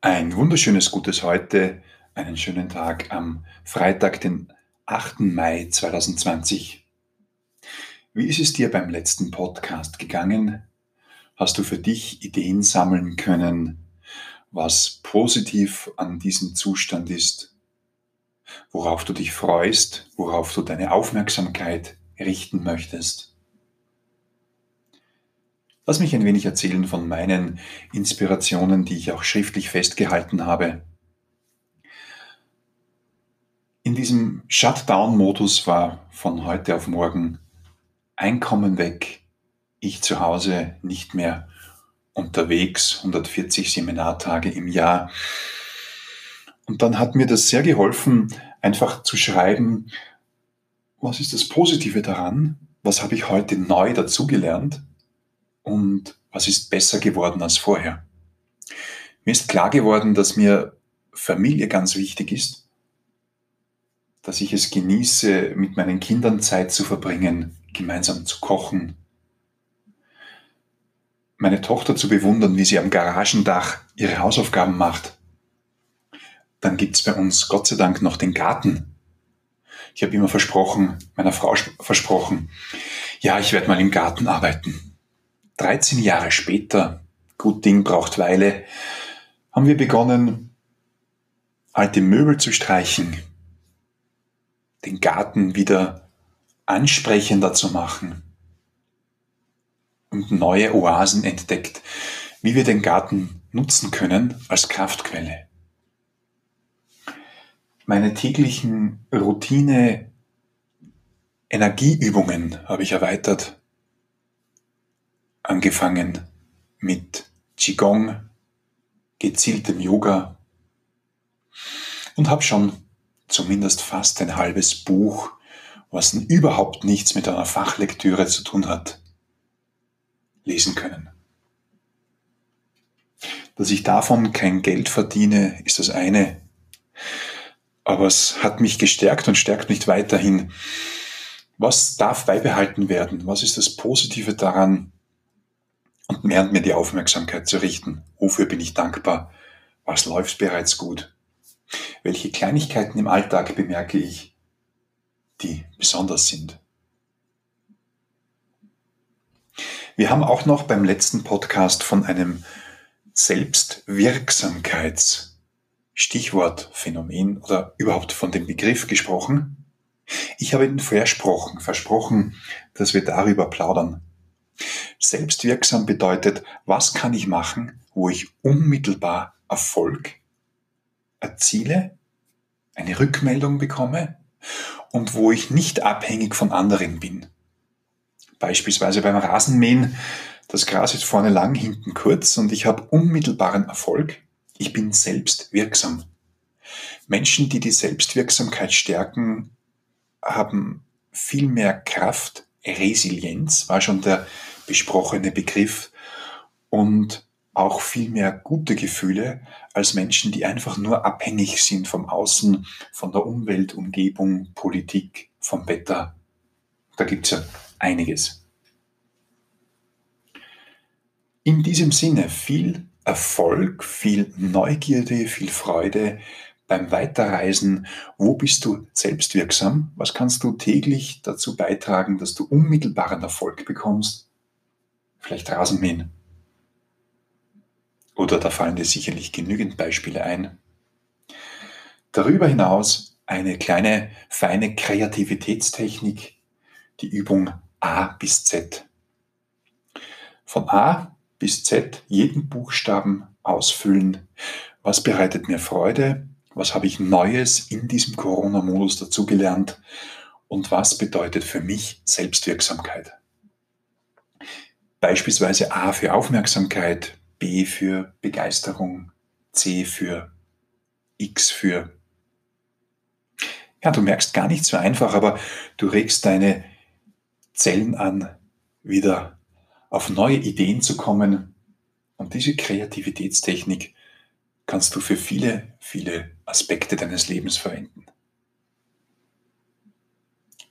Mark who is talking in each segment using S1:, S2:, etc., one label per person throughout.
S1: Ein wunderschönes gutes Heute, einen schönen Tag am Freitag, den 8. Mai 2020. Wie ist es dir beim letzten Podcast gegangen? Hast du für dich Ideen sammeln können, was positiv an diesem Zustand ist, worauf du dich freust, worauf du deine Aufmerksamkeit richten möchtest? Lass mich ein wenig erzählen von meinen Inspirationen, die ich auch schriftlich festgehalten habe. In diesem Shutdown-Modus war von heute auf morgen Einkommen weg, ich zu Hause nicht mehr unterwegs, 140 Seminartage im Jahr. Und dann hat mir das sehr geholfen, einfach zu schreiben, was ist das Positive daran? Was habe ich heute neu dazugelernt? Und was ist besser geworden als vorher. Mir ist klar geworden, dass mir Familie ganz wichtig ist, dass ich es genieße, mit meinen Kindern Zeit zu verbringen, gemeinsam zu kochen, meine Tochter zu bewundern, wie sie am Garagendach ihre Hausaufgaben macht. Dann gibt es bei uns Gott sei Dank noch den Garten. Ich habe immer versprochen, meiner Frau versprochen, ja, ich werde mal im Garten arbeiten. 13 Jahre später, gut Ding braucht Weile, haben wir begonnen, alte Möbel zu streichen, den Garten wieder ansprechender zu machen und neue Oasen entdeckt, wie wir den Garten nutzen können als Kraftquelle. Meine täglichen Routine Energieübungen habe ich erweitert angefangen mit Qigong, gezieltem Yoga und habe schon zumindest fast ein halbes Buch, was überhaupt nichts mit einer Fachlektüre zu tun hat, lesen können. Dass ich davon kein Geld verdiene, ist das eine, aber es hat mich gestärkt und stärkt mich weiterhin. Was darf beibehalten werden? Was ist das Positive daran, und und mehr die Aufmerksamkeit zu richten. Wofür bin ich dankbar? Was läuft bereits gut? Welche Kleinigkeiten im Alltag bemerke ich, die besonders sind? Wir haben auch noch beim letzten Podcast von einem Selbstwirksamkeits Stichwort Phänomen oder überhaupt von dem Begriff gesprochen. Ich habe Ihnen versprochen, versprochen, dass wir darüber plaudern. Selbstwirksam bedeutet, was kann ich machen, wo ich unmittelbar Erfolg erziele, eine Rückmeldung bekomme und wo ich nicht abhängig von anderen bin. Beispielsweise beim Rasenmähen, das Gras ist vorne lang, hinten kurz und ich habe unmittelbaren Erfolg. Ich bin selbstwirksam. Menschen, die die Selbstwirksamkeit stärken, haben viel mehr Kraft, Resilienz war schon der besprochene Begriff und auch viel mehr gute Gefühle als Menschen, die einfach nur abhängig sind vom Außen, von der Umwelt, Umgebung, Politik, vom Wetter. Da gibt es ja einiges. In diesem Sinne viel Erfolg, viel Neugierde, viel Freude beim Weiterreisen. Wo bist du selbstwirksam? Was kannst du täglich dazu beitragen, dass du unmittelbaren Erfolg bekommst? vielleicht Rasenmähen. Oder da fallen dir sicherlich genügend Beispiele ein. Darüber hinaus eine kleine, feine Kreativitätstechnik, die Übung A bis Z. Von A bis Z jeden Buchstaben ausfüllen. Was bereitet mir Freude? Was habe ich Neues in diesem Corona-Modus dazugelernt? Und was bedeutet für mich Selbstwirksamkeit? Beispielsweise A für Aufmerksamkeit, B für Begeisterung, C für X für. Ja, du merkst gar nicht so einfach, aber du regst deine Zellen an, wieder auf neue Ideen zu kommen. Und diese Kreativitätstechnik kannst du für viele, viele Aspekte deines Lebens verwenden.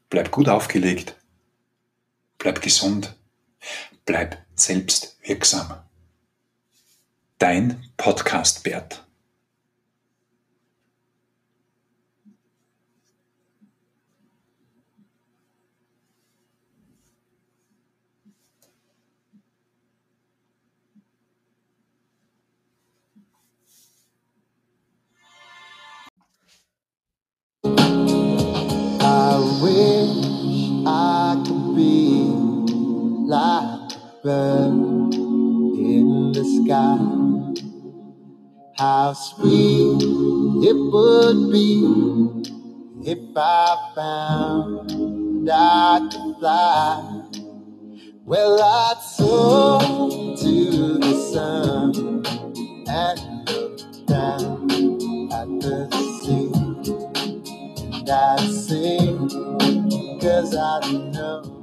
S1: Bleib gut aufgelegt, bleib gesund, Bleib selbst wirksam. Dein Podcast Bert.
S2: How sweet it would be if I found I could fly. Well, I'd soar to the sun and look down at the sea. And I'd sing, cause I know